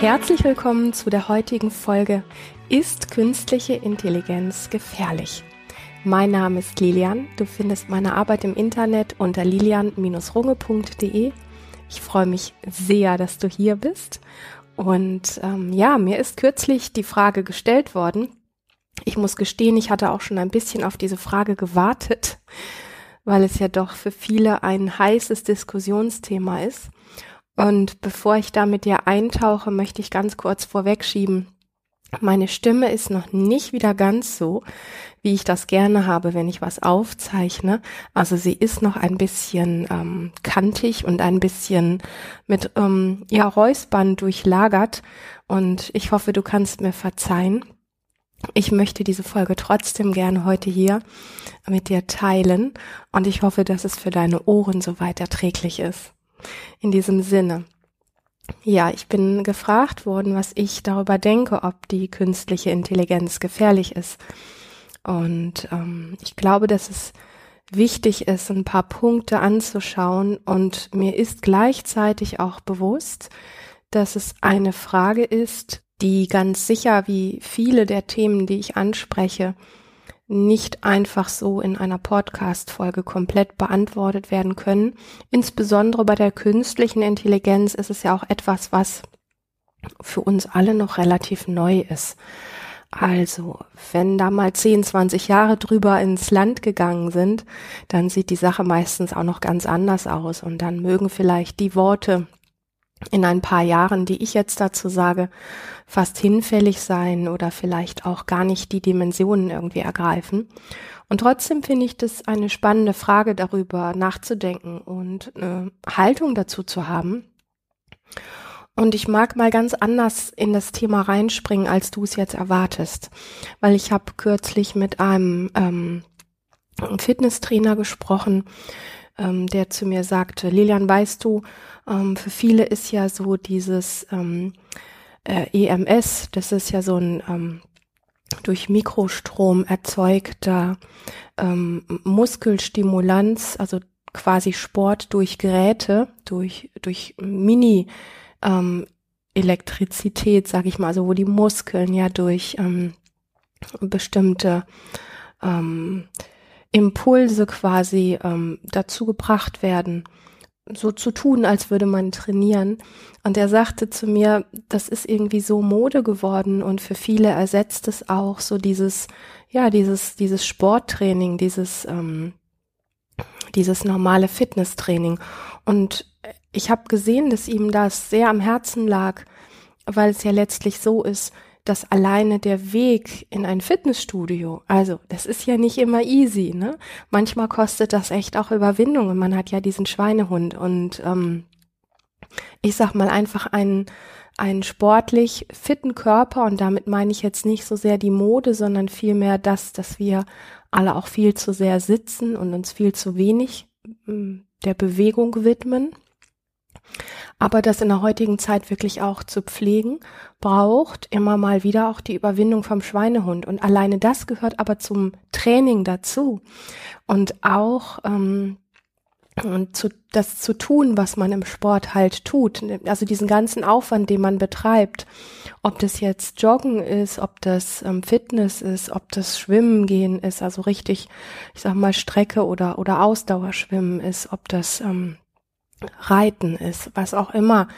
Herzlich willkommen zu der heutigen Folge Ist künstliche Intelligenz gefährlich? Mein Name ist Lilian. Du findest meine Arbeit im Internet unter lilian-runge.de. Ich freue mich sehr, dass du hier bist. Und ähm, ja, mir ist kürzlich die Frage gestellt worden. Ich muss gestehen, ich hatte auch schon ein bisschen auf diese Frage gewartet, weil es ja doch für viele ein heißes Diskussionsthema ist. Und bevor ich da mit dir eintauche, möchte ich ganz kurz vorwegschieben. Meine Stimme ist noch nicht wieder ganz so, wie ich das gerne habe, wenn ich was aufzeichne. Also sie ist noch ein bisschen ähm, kantig und ein bisschen mit ähm, ja Räuspern durchlagert. Und ich hoffe, du kannst mir verzeihen. Ich möchte diese Folge trotzdem gerne heute hier mit dir teilen und ich hoffe, dass es für deine Ohren soweit erträglich ist. In diesem Sinne. Ja, ich bin gefragt worden, was ich darüber denke, ob die künstliche Intelligenz gefährlich ist. Und ähm, ich glaube, dass es wichtig ist, ein paar Punkte anzuschauen. Und mir ist gleichzeitig auch bewusst, dass es eine Frage ist, die ganz sicher wie viele der Themen, die ich anspreche, nicht einfach so in einer Podcast-Folge komplett beantwortet werden können. Insbesondere bei der künstlichen Intelligenz ist es ja auch etwas, was für uns alle noch relativ neu ist. Also, wenn da mal 10, 20 Jahre drüber ins Land gegangen sind, dann sieht die Sache meistens auch noch ganz anders aus und dann mögen vielleicht die Worte, in ein paar Jahren, die ich jetzt dazu sage, fast hinfällig sein oder vielleicht auch gar nicht die Dimensionen irgendwie ergreifen. Und trotzdem finde ich das eine spannende Frage darüber nachzudenken und eine Haltung dazu zu haben. Und ich mag mal ganz anders in das Thema reinspringen, als du es jetzt erwartest, weil ich habe kürzlich mit einem ähm, Fitnesstrainer gesprochen, ähm, der zu mir sagte, Lilian, weißt du, ähm, für viele ist ja so dieses ähm, äh, EMS, das ist ja so ein ähm, durch Mikrostrom erzeugter ähm, Muskelstimulanz, also quasi Sport durch Geräte, durch, durch Mini ähm, Elektrizität, sag ich mal, also wo die Muskeln ja durch ähm, bestimmte ähm, Impulse quasi ähm, dazu gebracht werden, so zu tun, als würde man trainieren. Und er sagte zu mir, das ist irgendwie so Mode geworden und für viele ersetzt es auch so dieses, ja, dieses, dieses Sporttraining, dieses, ähm, dieses normale Fitnesstraining. Und ich habe gesehen, dass ihm das sehr am Herzen lag, weil es ja letztlich so ist, dass alleine der Weg in ein Fitnessstudio, also das ist ja nicht immer easy, ne? Manchmal kostet das echt auch Überwindung und man hat ja diesen Schweinehund und ähm, ich sag mal einfach einen, einen sportlich fitten Körper und damit meine ich jetzt nicht so sehr die Mode, sondern vielmehr das, dass wir alle auch viel zu sehr sitzen und uns viel zu wenig hm, der Bewegung widmen aber das in der heutigen Zeit wirklich auch zu pflegen, braucht immer mal wieder auch die Überwindung vom Schweinehund. Und alleine das gehört aber zum Training dazu. Und auch ähm, und zu, das zu tun, was man im Sport halt tut. Also diesen ganzen Aufwand, den man betreibt. Ob das jetzt Joggen ist, ob das ähm, Fitness ist, ob das Schwimmen gehen ist, also richtig, ich sag mal, Strecke oder, oder Ausdauerschwimmen ist, ob das ähm, Reiten ist, was auch immer.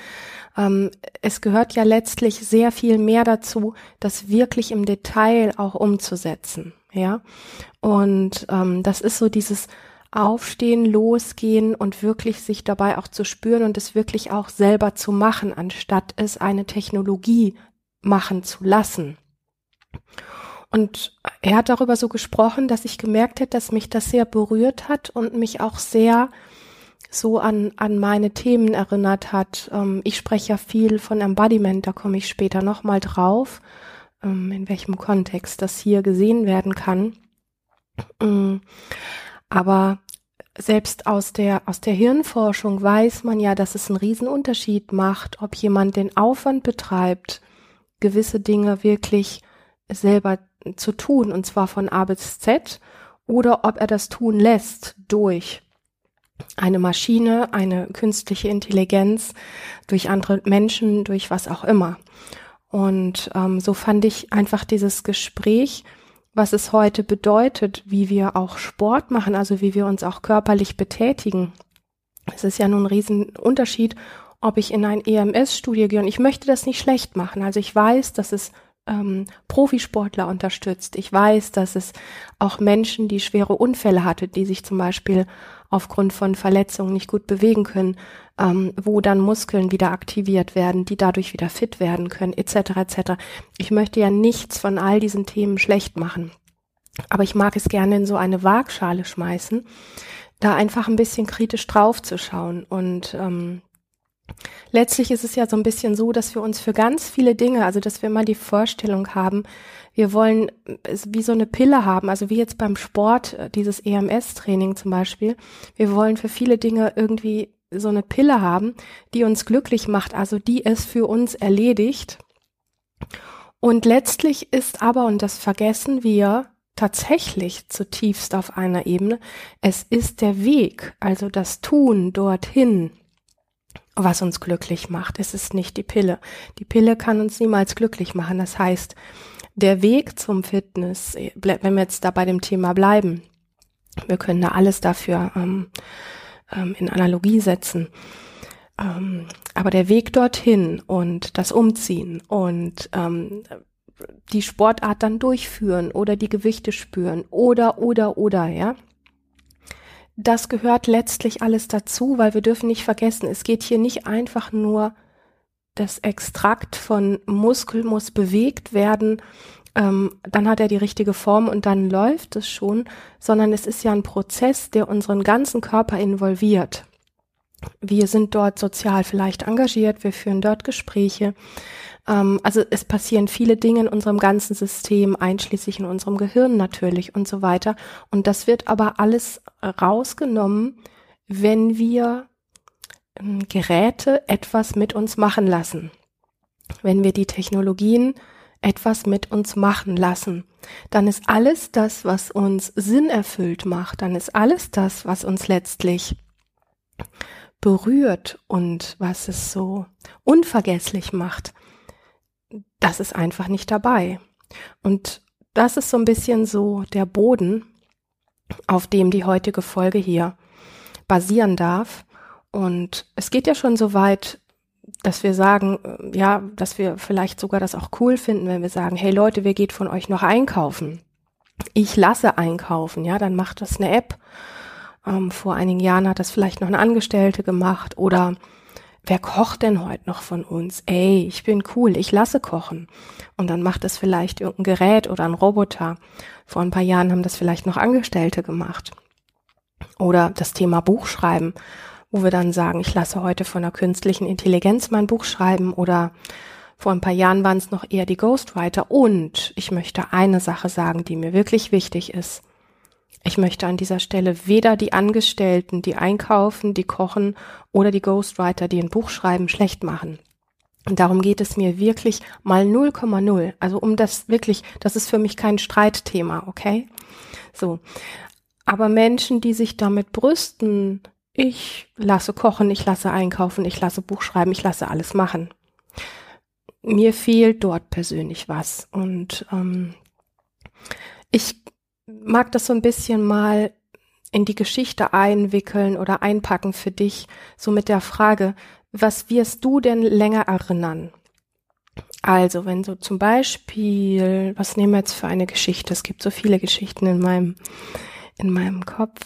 Ähm, es gehört ja letztlich sehr viel mehr dazu, das wirklich im Detail auch umzusetzen, ja. Und ähm, das ist so dieses Aufstehen, losgehen und wirklich sich dabei auch zu spüren und es wirklich auch selber zu machen, anstatt es eine Technologie machen zu lassen. Und er hat darüber so gesprochen, dass ich gemerkt hätte, dass mich das sehr berührt hat und mich auch sehr so an, an meine Themen erinnert hat. Ähm, ich spreche ja viel von Embodiment, da komme ich später nochmal drauf, ähm, in welchem Kontext das hier gesehen werden kann. Ähm, aber selbst aus der, aus der Hirnforschung weiß man ja, dass es einen Riesenunterschied macht, ob jemand den Aufwand betreibt, gewisse Dinge wirklich selber zu tun, und zwar von A bis Z, oder ob er das tun lässt durch eine Maschine, eine künstliche Intelligenz, durch andere Menschen, durch was auch immer. Und ähm, so fand ich einfach dieses Gespräch, was es heute bedeutet, wie wir auch Sport machen, also wie wir uns auch körperlich betätigen. Es ist ja nun ein Riesenunterschied, ob ich in ein EMS-Studio gehe. Und ich möchte das nicht schlecht machen. Also ich weiß, dass es ähm, Profisportler unterstützt. Ich weiß, dass es auch Menschen, die schwere Unfälle hatte, die sich zum Beispiel aufgrund von Verletzungen nicht gut bewegen können, ähm, wo dann Muskeln wieder aktiviert werden, die dadurch wieder fit werden können, etc. etc. Ich möchte ja nichts von all diesen Themen schlecht machen. Aber ich mag es gerne in so eine Waagschale schmeißen, da einfach ein bisschen kritisch drauf zu schauen und ähm, Letztlich ist es ja so ein bisschen so, dass wir uns für ganz viele Dinge, also dass wir immer die Vorstellung haben, wir wollen es wie so eine Pille haben, also wie jetzt beim Sport, äh, dieses EMS-Training zum Beispiel. Wir wollen für viele Dinge irgendwie so eine Pille haben, die uns glücklich macht, also die es für uns erledigt. Und letztlich ist aber, und das vergessen wir tatsächlich zutiefst auf einer Ebene, es ist der Weg, also das Tun dorthin, was uns glücklich macht. Es ist nicht die Pille. Die Pille kann uns niemals glücklich machen. Das heißt, der Weg zum Fitness, wenn wir jetzt da bei dem Thema bleiben, wir können da alles dafür ähm, ähm, in Analogie setzen. Ähm, aber der Weg dorthin und das Umziehen und ähm, die Sportart dann durchführen oder die Gewichte spüren oder, oder, oder, ja, das gehört letztlich alles dazu, weil wir dürfen nicht vergessen, es geht hier nicht einfach nur das Extrakt von Muskel muss bewegt werden, ähm, dann hat er die richtige Form und dann läuft es schon, sondern es ist ja ein Prozess, der unseren ganzen Körper involviert. Wir sind dort sozial vielleicht engagiert, wir führen dort Gespräche, ähm, also es passieren viele Dinge in unserem ganzen System, einschließlich in unserem Gehirn natürlich und so weiter. Und das wird aber alles rausgenommen, wenn wir ähm, Geräte etwas mit uns machen lassen. Wenn wir die Technologien etwas mit uns machen lassen, dann ist alles das, was uns Sinn erfüllt macht, dann ist alles das, was uns letztlich berührt und was es so unvergesslich macht, das ist einfach nicht dabei. Und das ist so ein bisschen so der Boden, auf dem die heutige Folge hier basieren darf. Und es geht ja schon so weit, dass wir sagen, äh, ja, dass wir vielleicht sogar das auch cool finden, wenn wir sagen, hey Leute, wer geht von euch noch einkaufen? Ich lasse einkaufen, ja, dann macht das eine App. Ähm, vor einigen Jahren hat das vielleicht noch eine Angestellte gemacht oder wer kocht denn heute noch von uns? Ey, ich bin cool, ich lasse kochen. Und dann macht es vielleicht irgendein Gerät oder ein Roboter. Vor ein paar Jahren haben das vielleicht noch Angestellte gemacht. Oder das Thema Buchschreiben, wo wir dann sagen, ich lasse heute von der künstlichen Intelligenz mein Buch schreiben oder vor ein paar Jahren waren es noch eher die Ghostwriter. Und ich möchte eine Sache sagen, die mir wirklich wichtig ist. Ich möchte an dieser Stelle weder die Angestellten, die einkaufen, die kochen oder die Ghostwriter, die ein Buch schreiben, schlecht machen. Und darum geht es mir wirklich mal 0,0. Also um das wirklich, das ist für mich kein Streitthema, okay? So. Aber Menschen, die sich damit brüsten, ich lasse kochen, ich lasse einkaufen, ich lasse Buch schreiben, ich lasse alles machen. Mir fehlt dort persönlich was. Und ähm, ich mag das so ein bisschen mal in die Geschichte einwickeln oder einpacken für dich, so mit der Frage, was wirst du denn länger erinnern? Also, wenn du zum Beispiel, was nehmen wir jetzt für eine Geschichte? Es gibt so viele Geschichten in meinem, in meinem Kopf.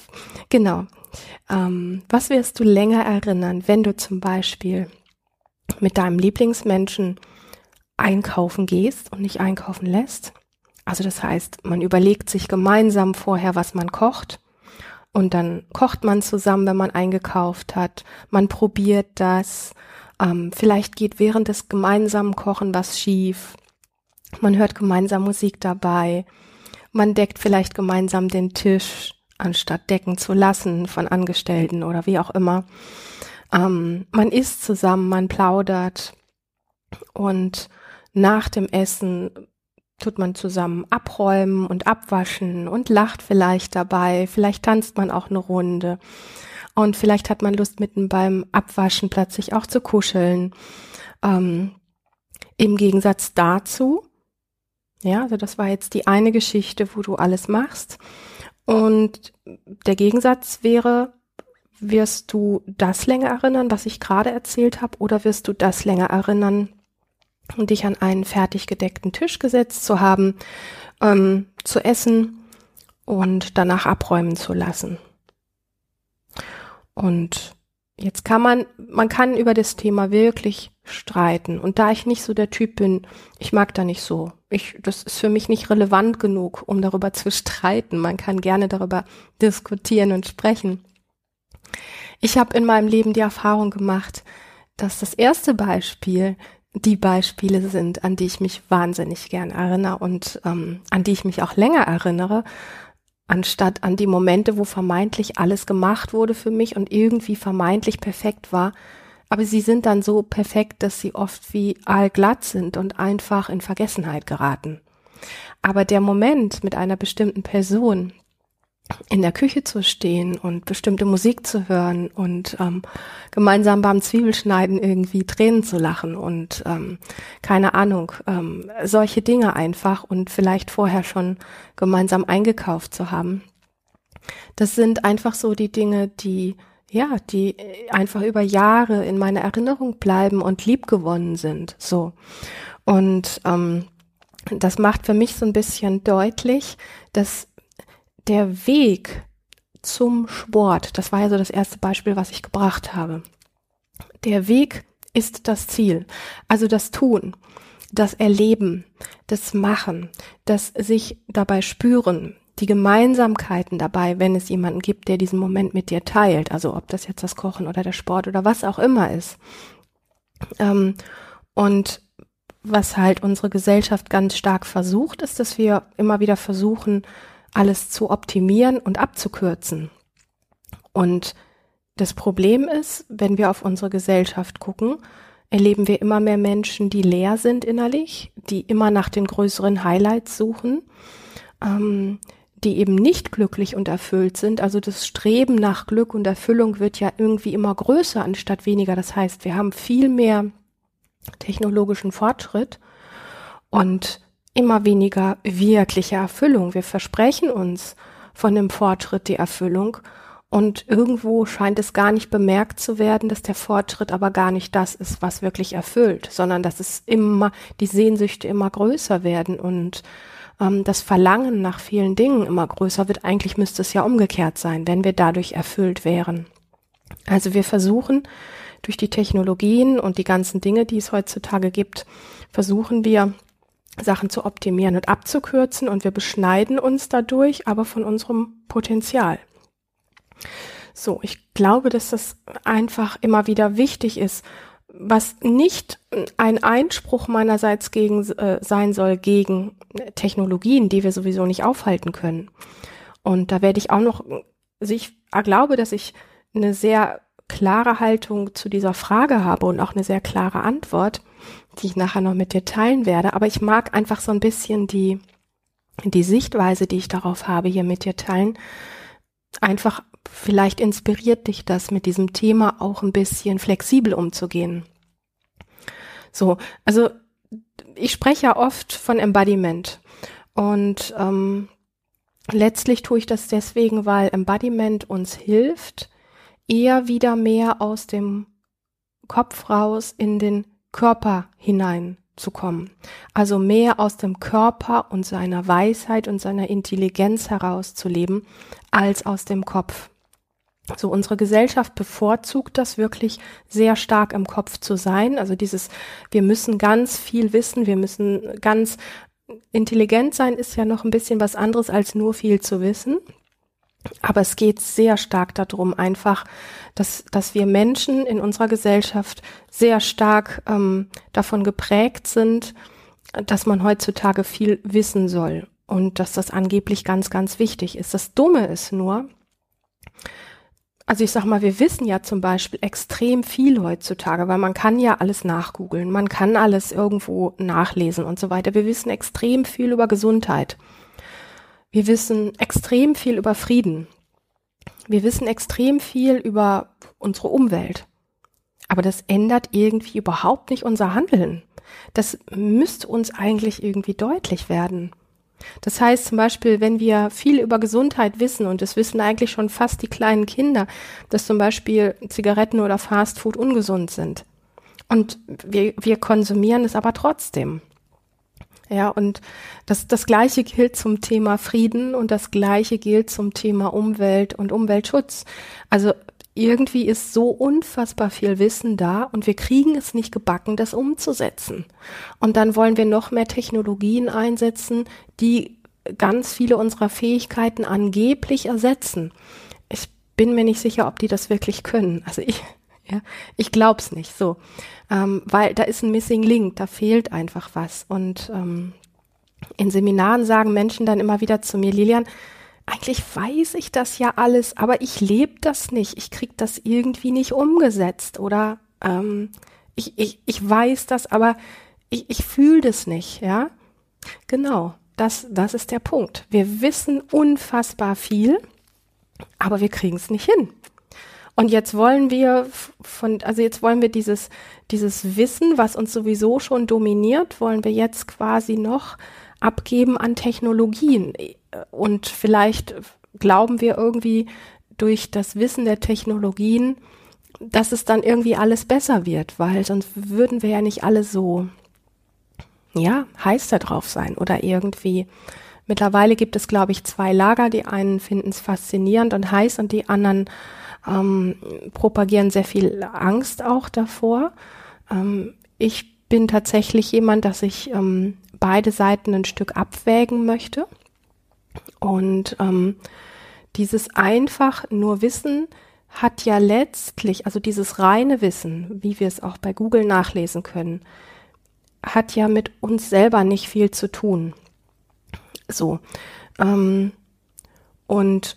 Genau. Ähm, was wirst du länger erinnern, wenn du zum Beispiel mit deinem Lieblingsmenschen einkaufen gehst und nicht einkaufen lässt? Also das heißt, man überlegt sich gemeinsam vorher, was man kocht. Und dann kocht man zusammen, wenn man eingekauft hat. Man probiert das. Ähm, vielleicht geht während des gemeinsamen Kochen was schief. Man hört gemeinsam Musik dabei. Man deckt vielleicht gemeinsam den Tisch, anstatt decken zu lassen von Angestellten oder wie auch immer. Ähm, man isst zusammen, man plaudert. Und nach dem Essen tut man zusammen abräumen und abwaschen und lacht vielleicht dabei. Vielleicht tanzt man auch eine Runde. Und vielleicht hat man Lust, mitten beim Abwaschen plötzlich auch zu kuscheln. Ähm, Im Gegensatz dazu, ja, also das war jetzt die eine Geschichte, wo du alles machst. Und der Gegensatz wäre, wirst du das länger erinnern, was ich gerade erzählt habe, oder wirst du das länger erinnern, dich an einen fertig gedeckten Tisch gesetzt zu haben, ähm, zu essen und danach abräumen zu lassen? Und jetzt kann man, man kann über das Thema wirklich streiten. Und da ich nicht so der Typ bin, ich mag da nicht so. Ich, das ist für mich nicht relevant genug, um darüber zu streiten. Man kann gerne darüber diskutieren und sprechen. Ich habe in meinem Leben die Erfahrung gemacht, dass das erste Beispiel die Beispiele sind, an die ich mich wahnsinnig gern erinnere und ähm, an die ich mich auch länger erinnere, anstatt an die Momente, wo vermeintlich alles gemacht wurde für mich und irgendwie vermeintlich perfekt war. Aber sie sind dann so perfekt, dass sie oft wie allglatt sind und einfach in Vergessenheit geraten. Aber der Moment mit einer bestimmten Person, in der Küche zu stehen und bestimmte Musik zu hören und ähm, gemeinsam beim Zwiebelschneiden irgendwie Tränen zu lachen und ähm, keine Ahnung, ähm, solche Dinge einfach und vielleicht vorher schon gemeinsam eingekauft zu haben. Das sind einfach so die Dinge, die ja, die einfach über Jahre in meiner Erinnerung bleiben und liebgewonnen sind. So. Und ähm, das macht für mich so ein bisschen deutlich, dass der Weg zum Sport, das war ja so das erste Beispiel, was ich gebracht habe. Der Weg ist das Ziel. Also das Tun, das Erleben, das Machen, das sich dabei spüren, die Gemeinsamkeiten dabei, wenn es jemanden gibt, der diesen Moment mit dir teilt. Also ob das jetzt das Kochen oder der Sport oder was auch immer ist. Ähm, und was halt unsere Gesellschaft ganz stark versucht, ist, dass wir immer wieder versuchen, alles zu optimieren und abzukürzen. Und das Problem ist, wenn wir auf unsere Gesellschaft gucken, erleben wir immer mehr Menschen, die leer sind innerlich, die immer nach den größeren Highlights suchen, ähm, die eben nicht glücklich und erfüllt sind. Also das Streben nach Glück und Erfüllung wird ja irgendwie immer größer anstatt weniger. Das heißt, wir haben viel mehr technologischen Fortschritt und immer weniger wirkliche Erfüllung. Wir versprechen uns von dem Fortschritt die Erfüllung und irgendwo scheint es gar nicht bemerkt zu werden, dass der Fortschritt aber gar nicht das ist, was wirklich erfüllt, sondern dass es immer, die Sehnsüchte immer größer werden und ähm, das Verlangen nach vielen Dingen immer größer wird. Eigentlich müsste es ja umgekehrt sein, wenn wir dadurch erfüllt wären. Also wir versuchen durch die Technologien und die ganzen Dinge, die es heutzutage gibt, versuchen wir Sachen zu optimieren und abzukürzen und wir beschneiden uns dadurch aber von unserem Potenzial. So, ich glaube, dass das einfach immer wieder wichtig ist, was nicht ein Einspruch meinerseits gegen äh, sein soll gegen Technologien, die wir sowieso nicht aufhalten können. Und da werde ich auch noch, also ich glaube, dass ich eine sehr klare Haltung zu dieser Frage habe und auch eine sehr klare Antwort die ich nachher noch mit dir teilen werde. Aber ich mag einfach so ein bisschen die, die Sichtweise, die ich darauf habe, hier mit dir teilen. Einfach, vielleicht inspiriert dich das, mit diesem Thema auch ein bisschen flexibel umzugehen. So, also ich spreche ja oft von Embodiment. Und ähm, letztlich tue ich das deswegen, weil Embodiment uns hilft, eher wieder mehr aus dem Kopf raus in den Körper hineinzukommen. Also mehr aus dem Körper und seiner Weisheit und seiner Intelligenz herauszuleben, als aus dem Kopf. So unsere Gesellschaft bevorzugt das wirklich sehr stark im Kopf zu sein. Also dieses, wir müssen ganz viel wissen, wir müssen ganz intelligent sein, ist ja noch ein bisschen was anderes als nur viel zu wissen. Aber es geht sehr stark darum, einfach, dass, dass wir Menschen in unserer Gesellschaft sehr stark ähm, davon geprägt sind, dass man heutzutage viel wissen soll und dass das angeblich ganz, ganz wichtig ist. Das Dumme ist nur, also ich sag mal, wir wissen ja zum Beispiel extrem viel heutzutage, weil man kann ja alles nachgoogeln, man kann alles irgendwo nachlesen und so weiter. Wir wissen extrem viel über Gesundheit. Wir wissen extrem viel über Frieden. wir wissen extrem viel über unsere Umwelt. Aber das ändert irgendwie überhaupt nicht unser Handeln. Das müsste uns eigentlich irgendwie deutlich werden. Das heißt zum Beispiel, wenn wir viel über Gesundheit wissen, und das wissen eigentlich schon fast die kleinen Kinder, dass zum Beispiel Zigaretten oder Fastfood ungesund sind. Und wir, wir konsumieren es aber trotzdem. Ja, und das, das Gleiche gilt zum Thema Frieden und das Gleiche gilt zum Thema Umwelt und Umweltschutz. Also irgendwie ist so unfassbar viel Wissen da und wir kriegen es nicht gebacken, das umzusetzen. Und dann wollen wir noch mehr Technologien einsetzen, die ganz viele unserer Fähigkeiten angeblich ersetzen. Ich bin mir nicht sicher, ob die das wirklich können. Also ich, ja, ich glaub's nicht. So, ähm, weil da ist ein Missing Link, da fehlt einfach was. Und ähm, in Seminaren sagen Menschen dann immer wieder zu mir, Lilian, eigentlich weiß ich das ja alles, aber ich lebe das nicht. Ich krieg das irgendwie nicht umgesetzt oder ähm, ich, ich, ich weiß das, aber ich, ich fühle das nicht, ja. Genau, das, das ist der Punkt. Wir wissen unfassbar viel, aber wir kriegen es nicht hin. Und jetzt wollen wir von, also jetzt wollen wir dieses, dieses Wissen, was uns sowieso schon dominiert, wollen wir jetzt quasi noch abgeben an Technologien. Und vielleicht glauben wir irgendwie durch das Wissen der Technologien, dass es dann irgendwie alles besser wird, weil sonst würden wir ja nicht alle so, ja, heiß da drauf sein oder irgendwie. Mittlerweile gibt es, glaube ich, zwei Lager. Die einen finden es faszinierend und heiß und die anderen ähm, propagieren sehr viel Angst auch davor. Ähm, ich bin tatsächlich jemand, dass ich ähm, beide Seiten ein Stück abwägen möchte. Und ähm, dieses einfach nur Wissen hat ja letztlich, also dieses reine Wissen, wie wir es auch bei Google nachlesen können, hat ja mit uns selber nicht viel zu tun. So. Ähm, und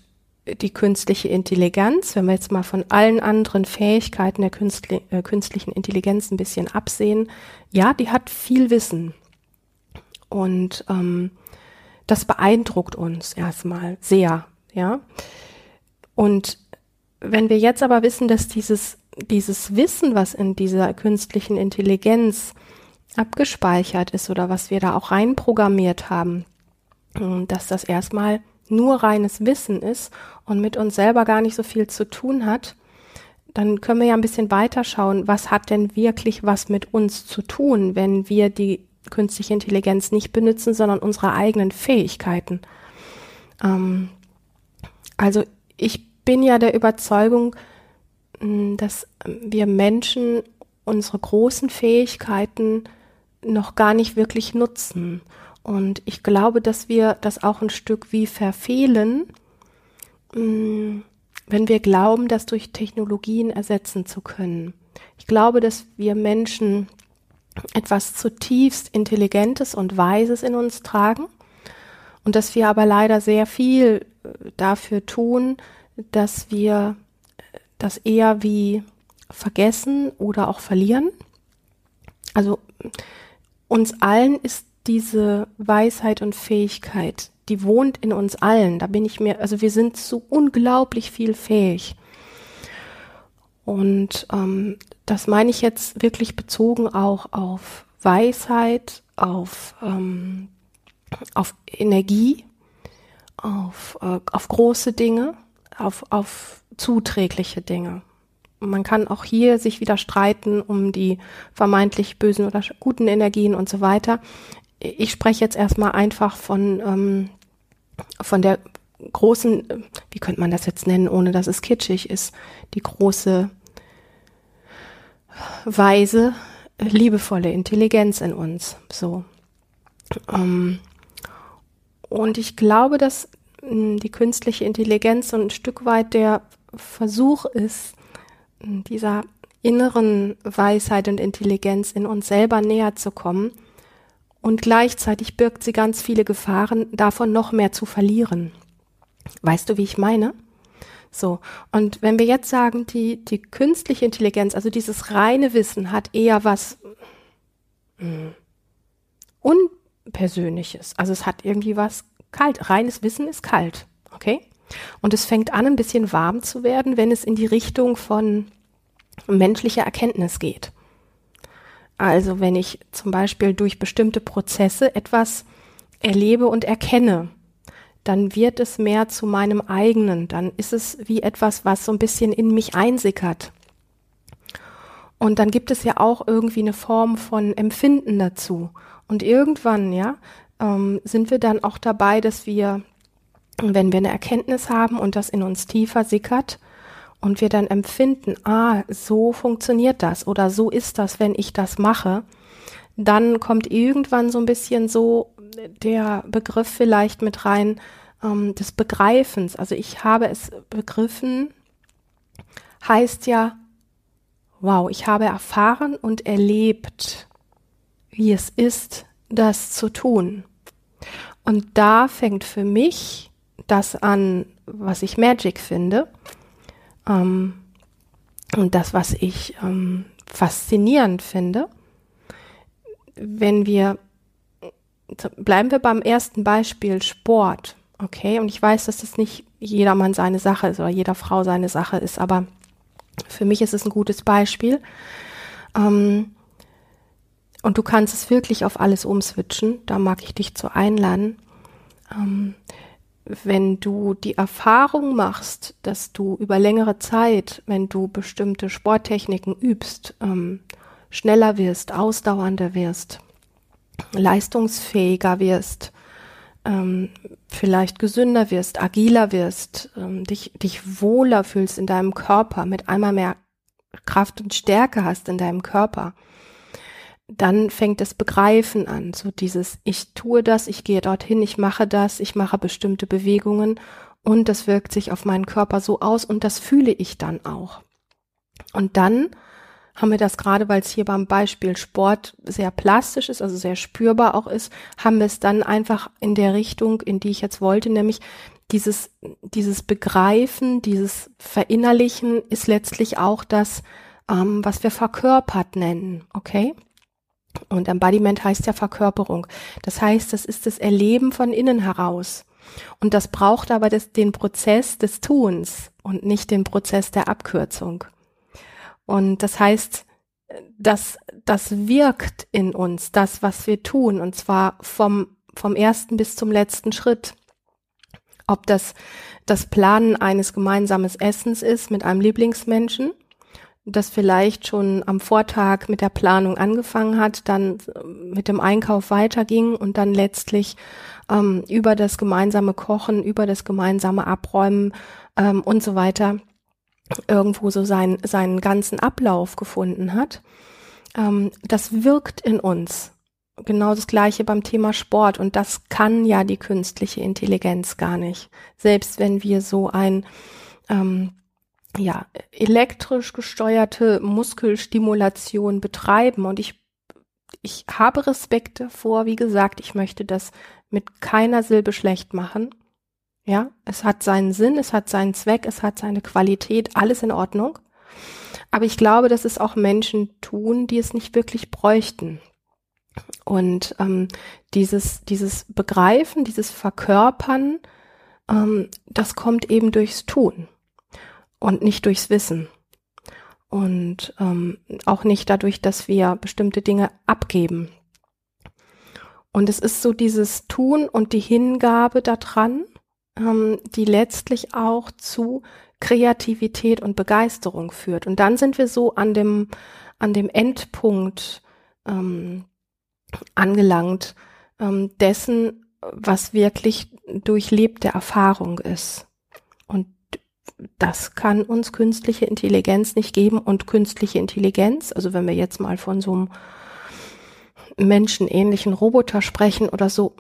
die künstliche Intelligenz, wenn wir jetzt mal von allen anderen Fähigkeiten der Künstli äh, künstlichen Intelligenz ein bisschen absehen, ja, die hat viel Wissen. Und ähm, das beeindruckt uns erstmal sehr, ja. Und wenn wir jetzt aber wissen, dass dieses, dieses Wissen, was in dieser künstlichen Intelligenz abgespeichert ist oder was wir da auch reinprogrammiert haben, dass das erstmal nur reines Wissen ist und mit uns selber gar nicht so viel zu tun hat, dann können wir ja ein bisschen weiter schauen, was hat denn wirklich was mit uns zu tun, wenn wir die künstliche Intelligenz nicht benutzen, sondern unsere eigenen Fähigkeiten. Ähm, also ich bin ja der Überzeugung, hm, dass wir Menschen unsere großen Fähigkeiten noch gar nicht wirklich nutzen. Und ich glaube, dass wir das auch ein Stück wie verfehlen, hm, wenn wir glauben, das durch Technologien ersetzen zu können. Ich glaube, dass wir Menschen etwas zutiefst Intelligentes und Weises in uns tragen und dass wir aber leider sehr viel äh, dafür tun, dass wir das eher wie vergessen oder auch verlieren. Also uns allen ist diese Weisheit und Fähigkeit, die wohnt in uns allen. Da bin ich mir, also wir sind so unglaublich viel fähig. Und ähm, das meine ich jetzt wirklich bezogen auch auf Weisheit, auf, ähm, auf Energie, auf, äh, auf große Dinge, auf, auf zuträgliche Dinge. Man kann auch hier sich wieder streiten um die vermeintlich bösen oder guten Energien und so weiter. Ich spreche jetzt erstmal einfach von, ähm, von der großen, wie könnte man das jetzt nennen, ohne dass es kitschig ist, die große weise, liebevolle Intelligenz in uns. So. Ähm, und ich glaube, dass hm, die künstliche Intelligenz so ein Stück weit der Versuch ist, dieser inneren Weisheit und Intelligenz in uns selber näher zu kommen. Und gleichzeitig birgt sie ganz viele Gefahren, davon noch mehr zu verlieren. Weißt du, wie ich meine? So. Und wenn wir jetzt sagen, die, die künstliche Intelligenz, also dieses reine Wissen hat eher was mh, hm, Unpersönliches. Also es hat irgendwie was kalt. Reines Wissen ist kalt. Okay? Und es fängt an, ein bisschen warm zu werden, wenn es in die Richtung von menschlicher Erkenntnis geht. Also wenn ich zum Beispiel durch bestimmte Prozesse etwas erlebe und erkenne, dann wird es mehr zu meinem eigenen, dann ist es wie etwas, was so ein bisschen in mich einsickert. Und dann gibt es ja auch irgendwie eine Form von Empfinden dazu. Und irgendwann, ja, ähm, sind wir dann auch dabei, dass wir, wenn wir eine Erkenntnis haben und das in uns tiefer sickert und wir dann empfinden, ah, so funktioniert das oder so ist das, wenn ich das mache, dann kommt irgendwann so ein bisschen so der Begriff vielleicht mit rein ähm, des Begreifens. Also ich habe es begriffen, heißt ja, wow, ich habe erfahren und erlebt, wie es ist, das zu tun. Und da fängt für mich das an, was ich Magic finde. Ähm, und das, was ich ähm, faszinierend finde. Wenn wir, bleiben wir beim ersten Beispiel Sport. Okay, und ich weiß, dass das nicht jedermann seine Sache ist oder jeder Frau seine Sache ist, aber für mich ist es ein gutes Beispiel. Ähm, und du kannst es wirklich auf alles umswitchen. Da mag ich dich zu einladen. Ähm, wenn du die Erfahrung machst, dass du über längere Zeit, wenn du bestimmte Sporttechniken übst, ähm, schneller wirst, ausdauernder wirst, leistungsfähiger wirst, ähm, vielleicht gesünder wirst, agiler wirst, ähm, dich, dich wohler fühlst in deinem Körper, mit einmal mehr Kraft und Stärke hast in deinem Körper, dann fängt das Begreifen an. So dieses, ich tue das, ich gehe dorthin, ich mache das, ich mache bestimmte Bewegungen und das wirkt sich auf meinen Körper so aus und das fühle ich dann auch. Und dann haben wir das gerade, weil es hier beim Beispiel Sport sehr plastisch ist, also sehr spürbar auch ist, haben wir es dann einfach in der Richtung, in die ich jetzt wollte, nämlich dieses, dieses Begreifen, dieses Verinnerlichen ist letztlich auch das, ähm, was wir verkörpert nennen, okay? Und Embodiment heißt ja Verkörperung. Das heißt, das ist das Erleben von innen heraus. Und das braucht aber das, den Prozess des Tuns und nicht den Prozess der Abkürzung. Und das heißt, dass das wirkt in uns, das, was wir tun, und zwar vom, vom ersten bis zum letzten Schritt. Ob das das Planen eines gemeinsamen Essens ist mit einem Lieblingsmenschen das vielleicht schon am Vortag mit der Planung angefangen hat, dann mit dem Einkauf weiterging und dann letztlich ähm, über das gemeinsame Kochen, über das gemeinsame Abräumen ähm, und so weiter irgendwo so seinen, seinen ganzen Ablauf gefunden hat. Ähm, das wirkt in uns. Genau das gleiche beim Thema Sport und das kann ja die künstliche Intelligenz gar nicht. Selbst wenn wir so ein ähm, ja, elektrisch gesteuerte Muskelstimulation betreiben. Und ich, ich habe Respekt davor. Wie gesagt, ich möchte das mit keiner Silbe schlecht machen. Ja, es hat seinen Sinn, es hat seinen Zweck, es hat seine Qualität, alles in Ordnung. Aber ich glaube, dass es auch Menschen tun, die es nicht wirklich bräuchten. Und ähm, dieses, dieses Begreifen, dieses Verkörpern, ähm, das kommt eben durchs Tun und nicht durchs Wissen. Und ähm, auch nicht dadurch, dass wir bestimmte Dinge abgeben. Und es ist so dieses Tun und die Hingabe daran, ähm, die letztlich auch zu Kreativität und Begeisterung führt. Und dann sind wir so an dem, an dem Endpunkt ähm, angelangt, ähm, dessen, was wirklich durchlebte Erfahrung ist. Das kann uns künstliche Intelligenz nicht geben und künstliche Intelligenz, also wenn wir jetzt mal von so einem menschenähnlichen Roboter sprechen oder so,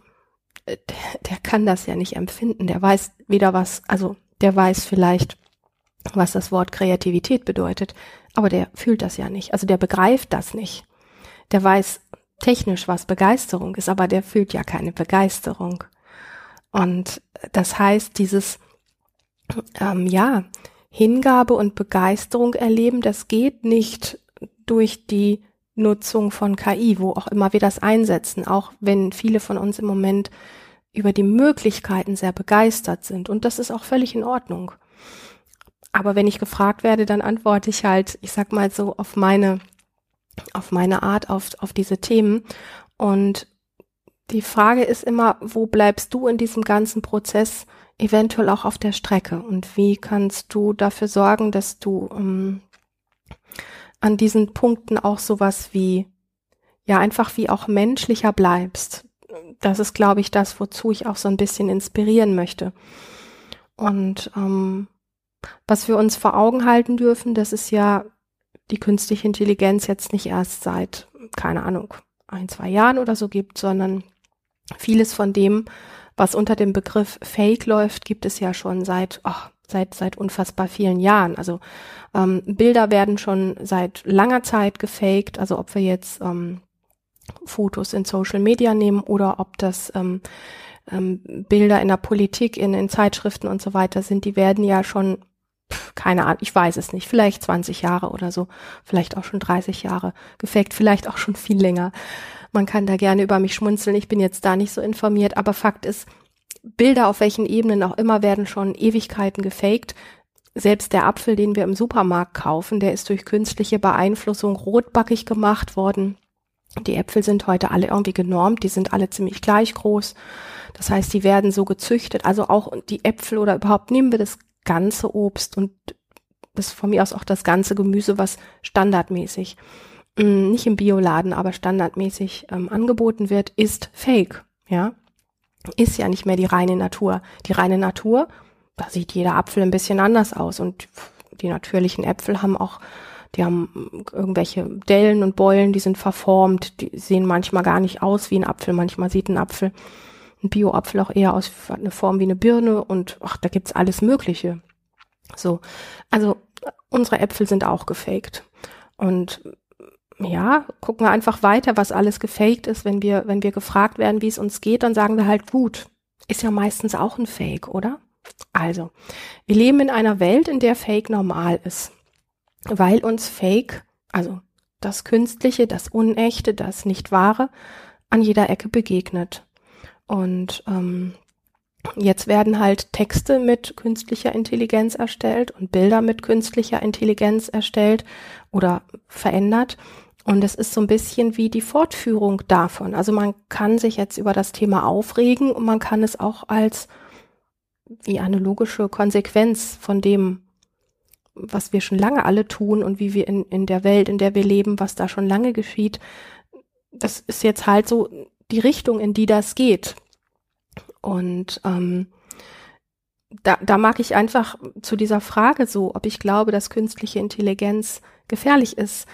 äh, der, der kann das ja nicht empfinden. Der weiß weder was, also der weiß vielleicht, was das Wort Kreativität bedeutet, aber der fühlt das ja nicht. Also der begreift das nicht. Der weiß technisch, was Begeisterung ist, aber der fühlt ja keine Begeisterung. Und das heißt, dieses ähm, ja, Hingabe und Begeisterung erleben, das geht nicht durch die Nutzung von KI, wo auch immer wir das einsetzen, auch wenn viele von uns im Moment über die Möglichkeiten sehr begeistert sind. Und das ist auch völlig in Ordnung. Aber wenn ich gefragt werde, dann antworte ich halt, ich sag mal so, auf meine, auf meine Art, auf, auf diese Themen. Und die Frage ist immer, wo bleibst du in diesem ganzen Prozess eventuell auch auf der Strecke? Und wie kannst du dafür sorgen, dass du ähm, an diesen Punkten auch sowas wie, ja, einfach wie auch menschlicher bleibst? Das ist, glaube ich, das, wozu ich auch so ein bisschen inspirieren möchte. Und ähm, was wir uns vor Augen halten dürfen, das ist ja die künstliche Intelligenz jetzt nicht erst seit, keine Ahnung, ein, zwei Jahren oder so gibt, sondern vieles von dem, was unter dem Begriff Fake läuft, gibt es ja schon seit, oh, seit, seit unfassbar vielen Jahren. Also ähm, Bilder werden schon seit langer Zeit gefaked, also ob wir jetzt ähm, Fotos in Social Media nehmen oder ob das ähm, ähm, Bilder in der Politik, in, in Zeitschriften und so weiter sind, die werden ja schon keine Ahnung, ich weiß es nicht, vielleicht 20 Jahre oder so, vielleicht auch schon 30 Jahre gefaked, vielleicht auch schon viel länger. Man kann da gerne über mich schmunzeln, ich bin jetzt da nicht so informiert, aber Fakt ist, Bilder auf welchen Ebenen auch immer werden schon Ewigkeiten gefaked. Selbst der Apfel, den wir im Supermarkt kaufen, der ist durch künstliche Beeinflussung rotbackig gemacht worden. Die Äpfel sind heute alle irgendwie genormt, die sind alle ziemlich gleich groß. Das heißt, die werden so gezüchtet. Also auch die Äpfel oder überhaupt nehmen wir das ganze Obst und das von mir aus auch das ganze Gemüse, was standardmäßig, nicht im Bioladen, aber standardmäßig ähm, angeboten wird, ist fake. Ja, ist ja nicht mehr die reine Natur. Die reine Natur, da sieht jeder Apfel ein bisschen anders aus und die natürlichen Äpfel haben auch die haben irgendwelche Dellen und Beulen, die sind verformt, die sehen manchmal gar nicht aus wie ein Apfel, manchmal sieht ein Apfel ein Bio-Apfel auch eher aus eine Form wie eine Birne und ach, da gibt's alles Mögliche. So, also unsere Äpfel sind auch gefaked. Und ja, gucken wir einfach weiter, was alles gefaked ist. Wenn wir, wenn wir gefragt werden, wie es uns geht, dann sagen wir halt gut. Ist ja meistens auch ein Fake, oder? Also, wir leben in einer Welt, in der Fake normal ist. Weil uns Fake, also das Künstliche, das Unechte, das Nicht-Wahre, an jeder Ecke begegnet. Und ähm, jetzt werden halt Texte mit künstlicher Intelligenz erstellt und Bilder mit künstlicher Intelligenz erstellt oder verändert. Und es ist so ein bisschen wie die Fortführung davon. Also man kann sich jetzt über das Thema aufregen und man kann es auch als wie eine logische Konsequenz von dem, was wir schon lange alle tun und wie wir in, in der Welt, in der wir leben, was da schon lange geschieht. Das ist jetzt halt so die Richtung, in die das geht. Und ähm, da, da mag ich einfach zu dieser Frage so, ob ich glaube, dass künstliche Intelligenz gefährlich ist,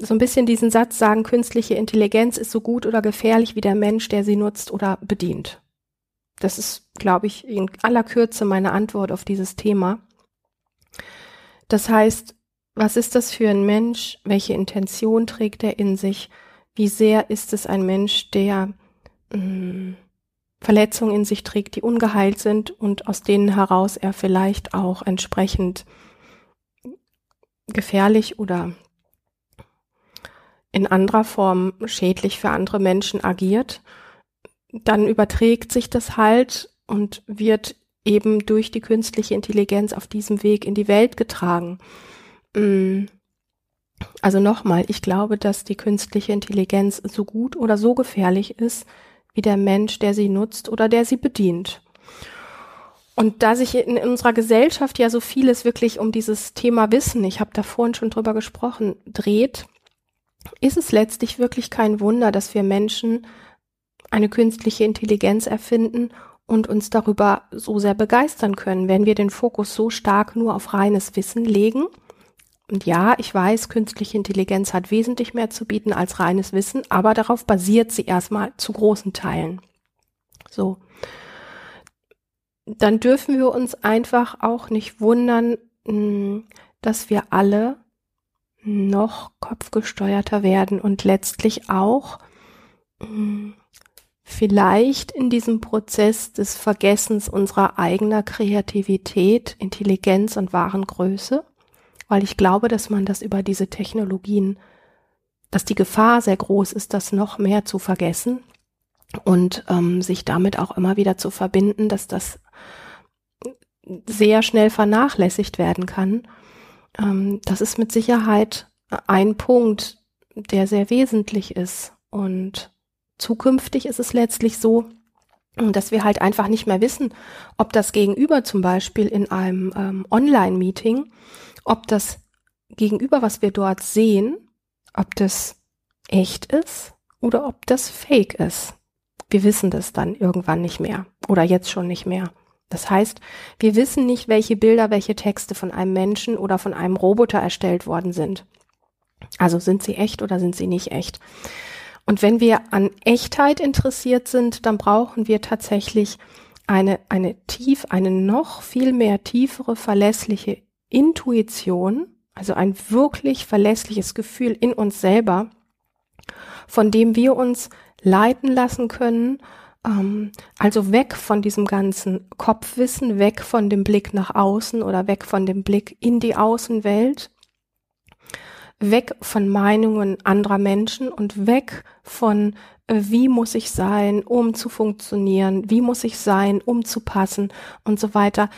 so ein bisschen diesen Satz sagen, künstliche Intelligenz ist so gut oder gefährlich wie der Mensch, der sie nutzt oder bedient. Das ist, glaube ich, in aller Kürze meine Antwort auf dieses Thema. Das heißt, was ist das für ein Mensch? Welche Intention trägt er in sich? Wie sehr ist es ein Mensch, der mh, mm, Verletzungen in sich trägt, die ungeheilt sind und aus denen heraus er vielleicht auch entsprechend gefährlich oder in anderer Form schädlich für andere Menschen agiert, dann überträgt sich das halt und wird eben durch die künstliche Intelligenz auf diesem Weg in die Welt getragen. Mm. Also nochmal, ich glaube, dass die künstliche Intelligenz so gut oder so gefährlich ist, wie der Mensch, der sie nutzt oder der sie bedient. Und da sich in unserer Gesellschaft ja so vieles wirklich um dieses Thema Wissen, ich habe da vorhin schon drüber gesprochen, dreht, ist es letztlich wirklich kein Wunder, dass wir Menschen eine künstliche Intelligenz erfinden und uns darüber so sehr begeistern können, wenn wir den Fokus so stark nur auf reines Wissen legen und ja, ich weiß, künstliche Intelligenz hat wesentlich mehr zu bieten als reines Wissen, aber darauf basiert sie erstmal zu großen Teilen. So. Dann dürfen wir uns einfach auch nicht wundern, hm, dass wir alle noch kopfgesteuerter werden und letztlich auch hm, vielleicht in diesem Prozess des Vergessens unserer eigener Kreativität, Intelligenz und wahren Größe weil ich glaube, dass man das über diese Technologien, dass die Gefahr sehr groß ist, das noch mehr zu vergessen, und ähm, sich damit auch immer wieder zu verbinden, dass das sehr schnell vernachlässigt werden kann. Ähm, das ist mit Sicherheit ein Punkt, der sehr wesentlich ist. Und zukünftig ist es letztlich so, dass wir halt einfach nicht mehr wissen, ob das Gegenüber zum Beispiel in einem ähm, Online-Meeting, ob das Gegenüber, was wir dort sehen, ob das echt ist oder ob das fake ist. Wir wissen das dann irgendwann nicht mehr oder jetzt schon nicht mehr. Das heißt, wir wissen nicht, welche Bilder, welche Texte von einem Menschen oder von einem Roboter erstellt worden sind. Also sind sie echt oder sind sie nicht echt? Und wenn wir an Echtheit interessiert sind, dann brauchen wir tatsächlich eine, eine tief, eine noch viel mehr tiefere, verlässliche Intuition, also ein wirklich verlässliches Gefühl in uns selber, von dem wir uns leiten lassen können, ähm, also weg von diesem ganzen Kopfwissen, weg von dem Blick nach außen oder weg von dem Blick in die Außenwelt, weg von Meinungen anderer Menschen und weg von äh, wie muss ich sein, um zu funktionieren, wie muss ich sein, um zu passen und so weiter,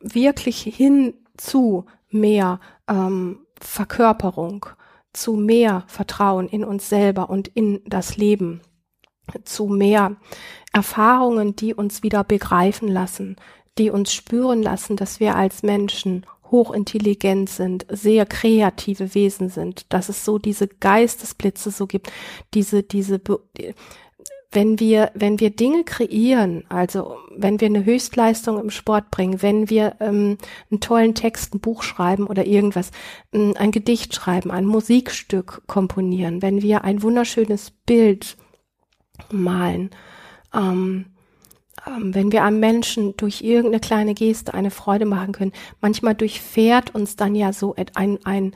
wirklich hin zu mehr ähm, Verkörperung, zu mehr Vertrauen in uns selber und in das Leben, zu mehr Erfahrungen, die uns wieder begreifen lassen, die uns spüren lassen, dass wir als Menschen hochintelligent sind, sehr kreative Wesen sind, dass es so diese Geistesblitze so gibt, diese, diese, wenn wir, wenn wir Dinge kreieren, also wenn wir eine Höchstleistung im Sport bringen, wenn wir ähm, einen tollen Text, ein Buch schreiben oder irgendwas, ähm, ein Gedicht schreiben, ein Musikstück komponieren, wenn wir ein wunderschönes Bild malen, ähm, ähm, wenn wir einem Menschen durch irgendeine kleine Geste eine Freude machen können, manchmal durchfährt uns dann ja so ein, ein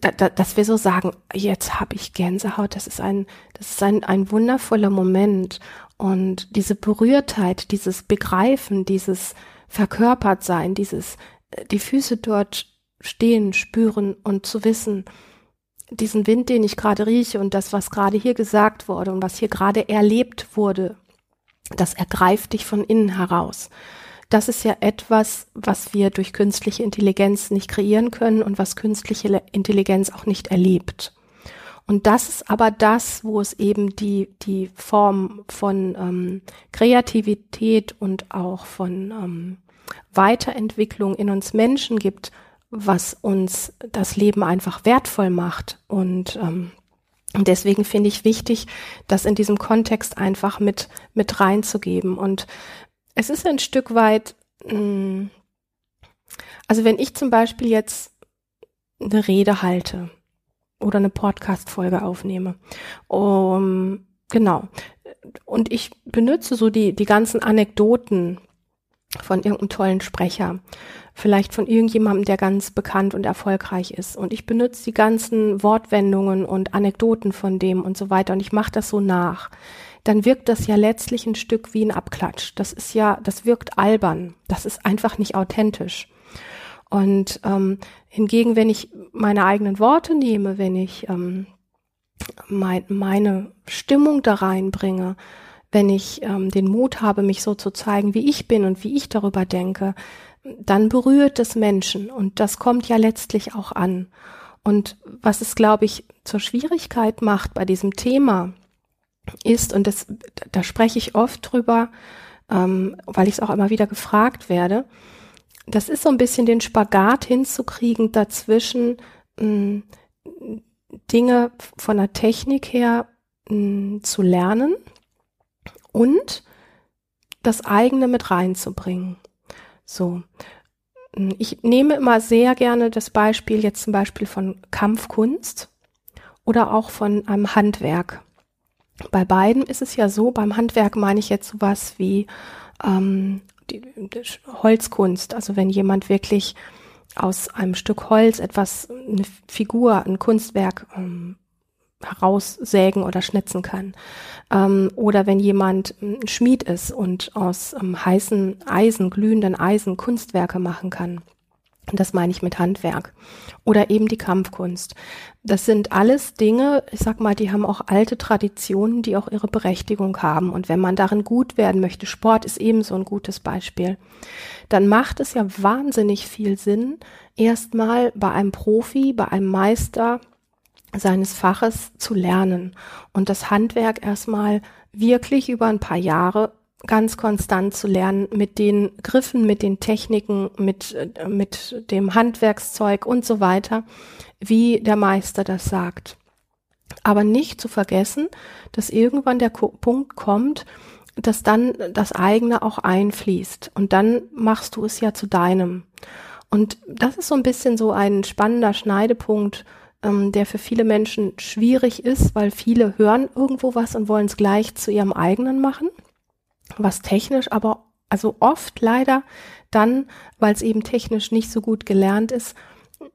da, da, dass wir so sagen, jetzt habe ich Gänsehaut, das ist ein, das ist ein, ein wundervoller Moment. Und diese Berührtheit, dieses Begreifen, dieses Verkörpertsein, dieses, äh, die Füße dort stehen, spüren und zu wissen, diesen Wind, den ich gerade rieche und das, was gerade hier gesagt wurde und was hier gerade erlebt wurde, das ergreift dich von innen heraus das ist ja etwas, was wir durch künstliche Intelligenz nicht kreieren können und was künstliche Intelligenz auch nicht erlebt. Und das ist aber das, wo es eben die, die Form von ähm, Kreativität und auch von ähm, Weiterentwicklung in uns Menschen gibt, was uns das Leben einfach wertvoll macht. Und ähm, deswegen finde ich wichtig, das in diesem Kontext einfach mit, mit reinzugeben. Und es ist ein Stück weit, hm, also wenn ich zum Beispiel jetzt eine Rede halte oder eine Podcast-Folge aufnehme, um, genau, und ich benutze so die, die ganzen Anekdoten von irgendeinem tollen Sprecher, vielleicht von irgendjemandem, der ganz bekannt und erfolgreich ist. Und ich benutze die ganzen Wortwendungen und Anekdoten von dem und so weiter und ich mache das so nach dann wirkt das ja letztlich ein Stück wie ein Abklatsch. Das ist ja, das wirkt albern. Das ist einfach nicht authentisch. Und ähm, hingegen, wenn ich meine eigenen Worte nehme, wenn ich ähm, mein, meine Stimmung da reinbringe, wenn ich ähm, den Mut habe, mich so zu zeigen, wie ich bin und wie ich darüber denke, dann berührt es Menschen und das kommt ja letztlich auch an. Und was es, glaube ich, zur Schwierigkeit macht bei diesem Thema, ist, und das, da spreche ich oft drüber, ähm, weil ich es auch immer wieder gefragt werde, das ist so ein bisschen den Spagat hinzukriegen dazwischen, mh, Dinge von der Technik her mh, zu lernen und das eigene mit reinzubringen. So. Ich nehme immer sehr gerne das Beispiel jetzt zum Beispiel von Kampfkunst oder auch von einem Handwerk. Bei beiden ist es ja so, beim Handwerk meine ich jetzt sowas wie ähm, die, die Holzkunst, also wenn jemand wirklich aus einem Stück Holz etwas, eine Figur, ein Kunstwerk ähm, heraussägen oder schnitzen kann. Ähm, oder wenn jemand ein Schmied ist und aus ähm, heißen Eisen, glühenden Eisen Kunstwerke machen kann. Das meine ich mit Handwerk. Oder eben die Kampfkunst. Das sind alles Dinge, ich sag mal, die haben auch alte Traditionen, die auch ihre Berechtigung haben. Und wenn man darin gut werden möchte, Sport ist ebenso ein gutes Beispiel, dann macht es ja wahnsinnig viel Sinn, erstmal bei einem Profi, bei einem Meister seines Faches zu lernen und das Handwerk erstmal wirklich über ein paar Jahre ganz konstant zu lernen mit den Griffen, mit den Techniken, mit, äh, mit dem Handwerkszeug und so weiter, wie der Meister das sagt. Aber nicht zu vergessen, dass irgendwann der Punkt kommt, dass dann das eigene auch einfließt und dann machst du es ja zu deinem. Und das ist so ein bisschen so ein spannender Schneidepunkt, ähm, der für viele Menschen schwierig ist, weil viele hören irgendwo was und wollen es gleich zu ihrem eigenen machen was technisch aber also oft leider dann, weil es eben technisch nicht so gut gelernt ist,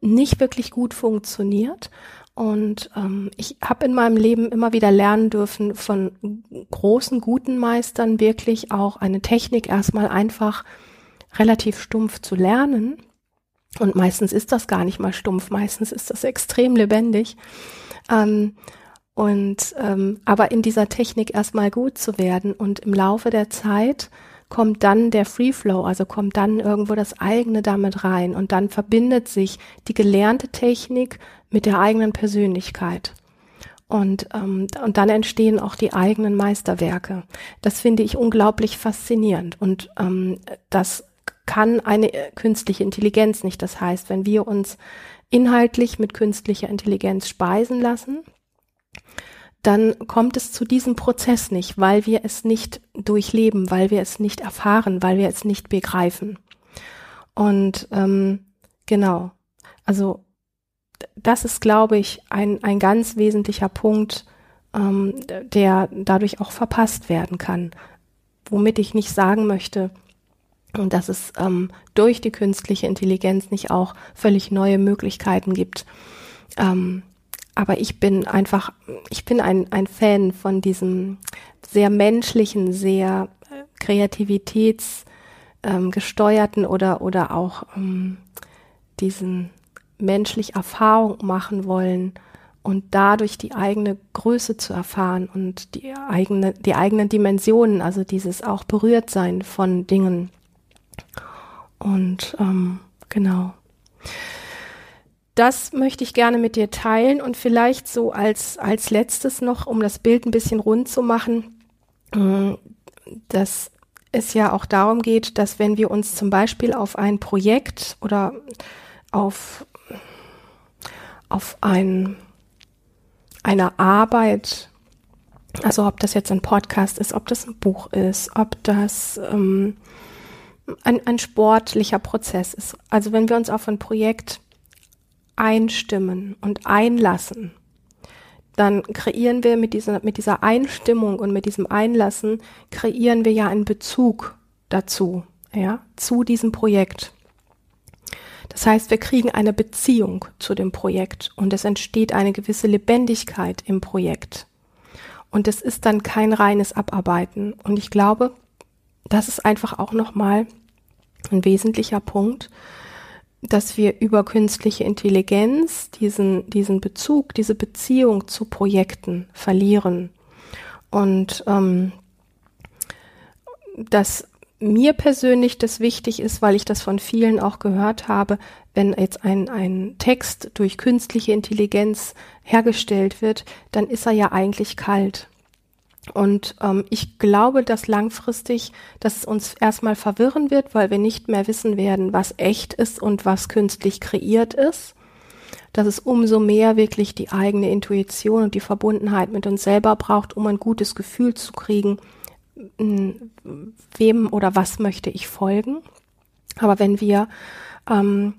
nicht wirklich gut funktioniert. Und ähm, ich habe in meinem Leben immer wieder lernen dürfen von großen, guten Meistern wirklich auch eine Technik erstmal einfach relativ stumpf zu lernen. Und meistens ist das gar nicht mal stumpf, meistens ist das extrem lebendig. Ähm, und ähm, aber in dieser Technik erstmal gut zu werden und im Laufe der Zeit kommt dann der Free Flow, also kommt dann irgendwo das eigene damit rein und dann verbindet sich die gelernte Technik mit der eigenen Persönlichkeit. Und, ähm, und dann entstehen auch die eigenen Meisterwerke. Das finde ich unglaublich faszinierend. Und ähm, das kann eine künstliche Intelligenz nicht. Das heißt, wenn wir uns inhaltlich mit künstlicher Intelligenz speisen lassen, dann kommt es zu diesem Prozess nicht, weil wir es nicht durchleben, weil wir es nicht erfahren, weil wir es nicht begreifen. Und ähm, genau, also das ist, glaube ich, ein, ein ganz wesentlicher Punkt, ähm, der dadurch auch verpasst werden kann. Womit ich nicht sagen möchte, dass es ähm, durch die künstliche Intelligenz nicht auch völlig neue Möglichkeiten gibt. Ähm, aber ich bin einfach, ich bin ein, ein Fan von diesem sehr menschlichen, sehr äh, kreativitätsgesteuerten ähm, oder, oder auch ähm, diesen menschlich Erfahrung machen wollen und dadurch die eigene Größe zu erfahren und die eigene, die eigenen Dimensionen, also dieses auch berührt sein von Dingen. Und ähm, genau. Das möchte ich gerne mit dir teilen und vielleicht so als, als letztes noch, um das Bild ein bisschen rund zu machen, äh, dass es ja auch darum geht, dass wenn wir uns zum Beispiel auf ein Projekt oder auf, auf ein, eine Arbeit, also ob das jetzt ein Podcast ist, ob das ein Buch ist, ob das ähm, ein, ein sportlicher Prozess ist. Also wenn wir uns auf ein Projekt einstimmen und einlassen, dann kreieren wir mit dieser, mit dieser Einstimmung und mit diesem Einlassen, kreieren wir ja einen Bezug dazu, ja, zu diesem Projekt. Das heißt, wir kriegen eine Beziehung zu dem Projekt und es entsteht eine gewisse Lebendigkeit im Projekt. Und es ist dann kein reines Abarbeiten. Und ich glaube, das ist einfach auch nochmal ein wesentlicher Punkt, dass wir über künstliche Intelligenz diesen, diesen Bezug, diese Beziehung zu Projekten verlieren. Und ähm, dass mir persönlich das wichtig ist, weil ich das von vielen auch gehört habe, wenn jetzt ein, ein Text durch künstliche Intelligenz hergestellt wird, dann ist er ja eigentlich kalt. Und ähm, ich glaube, dass langfristig, dass es uns erstmal verwirren wird, weil wir nicht mehr wissen werden, was echt ist und was künstlich kreiert ist. Dass es umso mehr wirklich die eigene Intuition und die Verbundenheit mit uns selber braucht, um ein gutes Gefühl zu kriegen, wem oder was möchte ich folgen. Aber wenn wir ähm,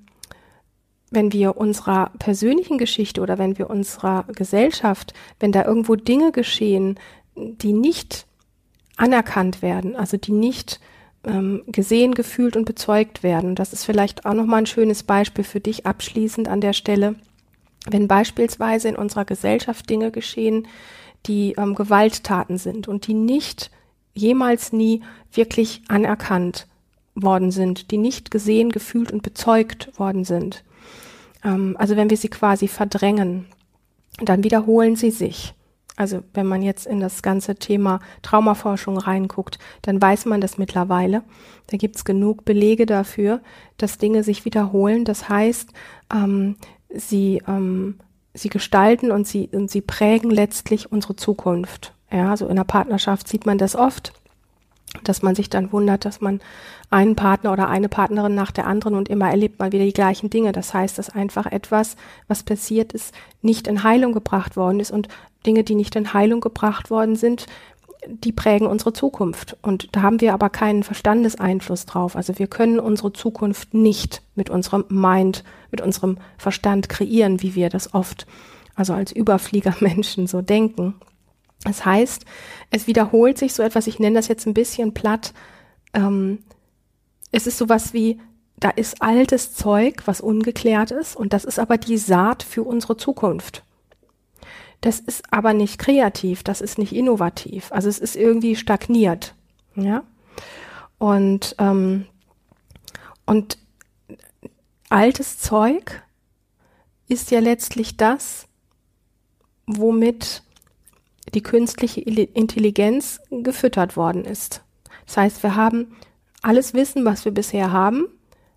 wenn wir unserer persönlichen Geschichte oder wenn wir unserer Gesellschaft, wenn da irgendwo Dinge geschehen, die nicht anerkannt werden, also die nicht ähm, gesehen, gefühlt und bezeugt werden. Das ist vielleicht auch nochmal ein schönes Beispiel für dich abschließend an der Stelle. Wenn beispielsweise in unserer Gesellschaft Dinge geschehen, die ähm, Gewalttaten sind und die nicht jemals nie wirklich anerkannt worden sind, die nicht gesehen, gefühlt und bezeugt worden sind. Ähm, also wenn wir sie quasi verdrängen, dann wiederholen sie sich. Also wenn man jetzt in das ganze Thema Traumaforschung reinguckt, dann weiß man das mittlerweile. Da gibt es genug Belege dafür, dass Dinge sich wiederholen. Das heißt, ähm, sie, ähm, sie gestalten und sie, und sie prägen letztlich unsere Zukunft. Ja, so in der Partnerschaft sieht man das oft dass man sich dann wundert, dass man einen Partner oder eine Partnerin nach der anderen und immer erlebt man wieder die gleichen Dinge. Das heißt, dass einfach etwas, was passiert ist, nicht in Heilung gebracht worden ist und Dinge, die nicht in Heilung gebracht worden sind, die prägen unsere Zukunft. Und da haben wir aber keinen Verstandeseinfluss drauf. Also wir können unsere Zukunft nicht mit unserem Mind, mit unserem Verstand kreieren, wie wir das oft, also als Überfliegermenschen so denken. Das heißt, es wiederholt sich so etwas, ich nenne das jetzt ein bisschen platt. Ähm, es ist sowas wie, da ist altes Zeug, was ungeklärt ist, und das ist aber die Saat für unsere Zukunft. Das ist aber nicht kreativ, das ist nicht innovativ. Also es ist irgendwie stagniert. Ja. Und, ähm, und altes Zeug ist ja letztlich das, womit die künstliche Intelligenz gefüttert worden ist. Das heißt, wir haben alles Wissen, was wir bisher haben,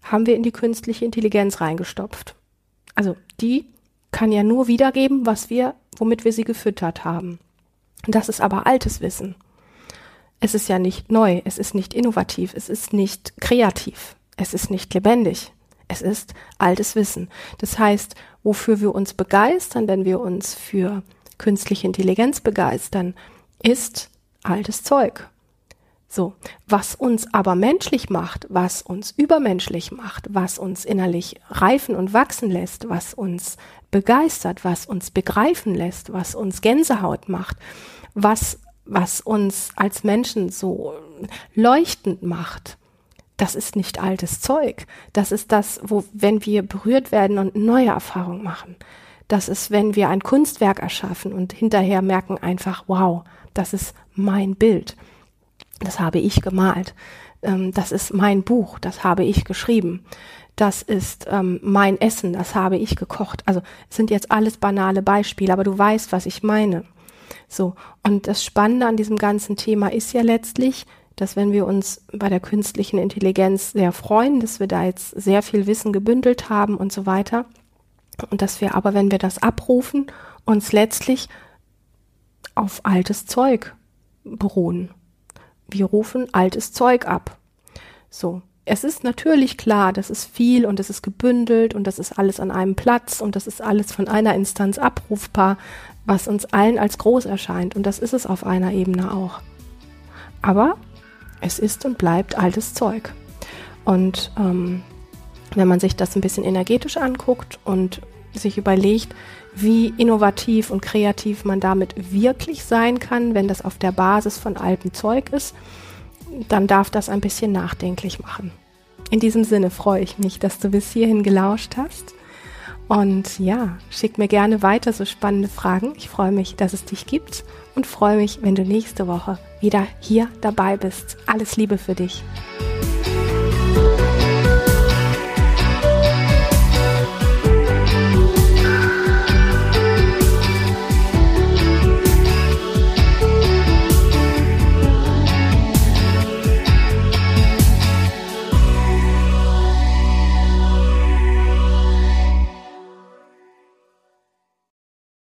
haben wir in die künstliche Intelligenz reingestopft. Also die kann ja nur wiedergeben, was wir, womit wir sie gefüttert haben. Das ist aber altes Wissen. Es ist ja nicht neu, es ist nicht innovativ, es ist nicht kreativ, es ist nicht lebendig. Es ist altes Wissen. Das heißt, wofür wir uns begeistern, wenn wir uns für künstliche Intelligenz begeistern, ist altes Zeug. So, was uns aber menschlich macht, was uns übermenschlich macht, was uns innerlich reifen und wachsen lässt, was uns begeistert, was uns begreifen lässt, was uns Gänsehaut macht, was, was uns als Menschen so leuchtend macht, das ist nicht altes Zeug. Das ist das, wo, wenn wir berührt werden und neue Erfahrungen machen, das ist, wenn wir ein Kunstwerk erschaffen und hinterher merken einfach, wow, das ist mein Bild. Das habe ich gemalt. Ähm, das ist mein Buch. Das habe ich geschrieben. Das ist ähm, mein Essen. Das habe ich gekocht. Also sind jetzt alles banale Beispiele, aber du weißt, was ich meine. So. Und das Spannende an diesem ganzen Thema ist ja letztlich, dass wenn wir uns bei der künstlichen Intelligenz sehr freuen, dass wir da jetzt sehr viel Wissen gebündelt haben und so weiter, und dass wir aber, wenn wir das abrufen, uns letztlich auf altes Zeug beruhen. Wir rufen altes Zeug ab. So. Es ist natürlich klar, das ist viel und es ist gebündelt und das ist alles an einem Platz und das ist alles von einer Instanz abrufbar, was uns allen als groß erscheint. Und das ist es auf einer Ebene auch. Aber es ist und bleibt altes Zeug. Und ähm, wenn man sich das ein bisschen energetisch anguckt und sich überlegt, wie innovativ und kreativ man damit wirklich sein kann, wenn das auf der Basis von altem Zeug ist, dann darf das ein bisschen nachdenklich machen. In diesem Sinne freue ich mich, dass du bis hierhin gelauscht hast. Und ja, schick mir gerne weiter so spannende Fragen. Ich freue mich, dass es dich gibt und freue mich, wenn du nächste Woche wieder hier dabei bist. Alles Liebe für dich.